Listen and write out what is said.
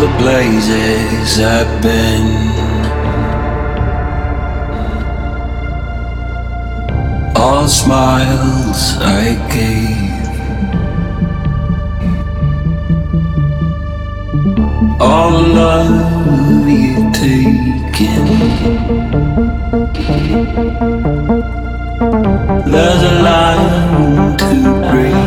all the blazes I've been. All smiles I gave. All love you taken. There's a line to break.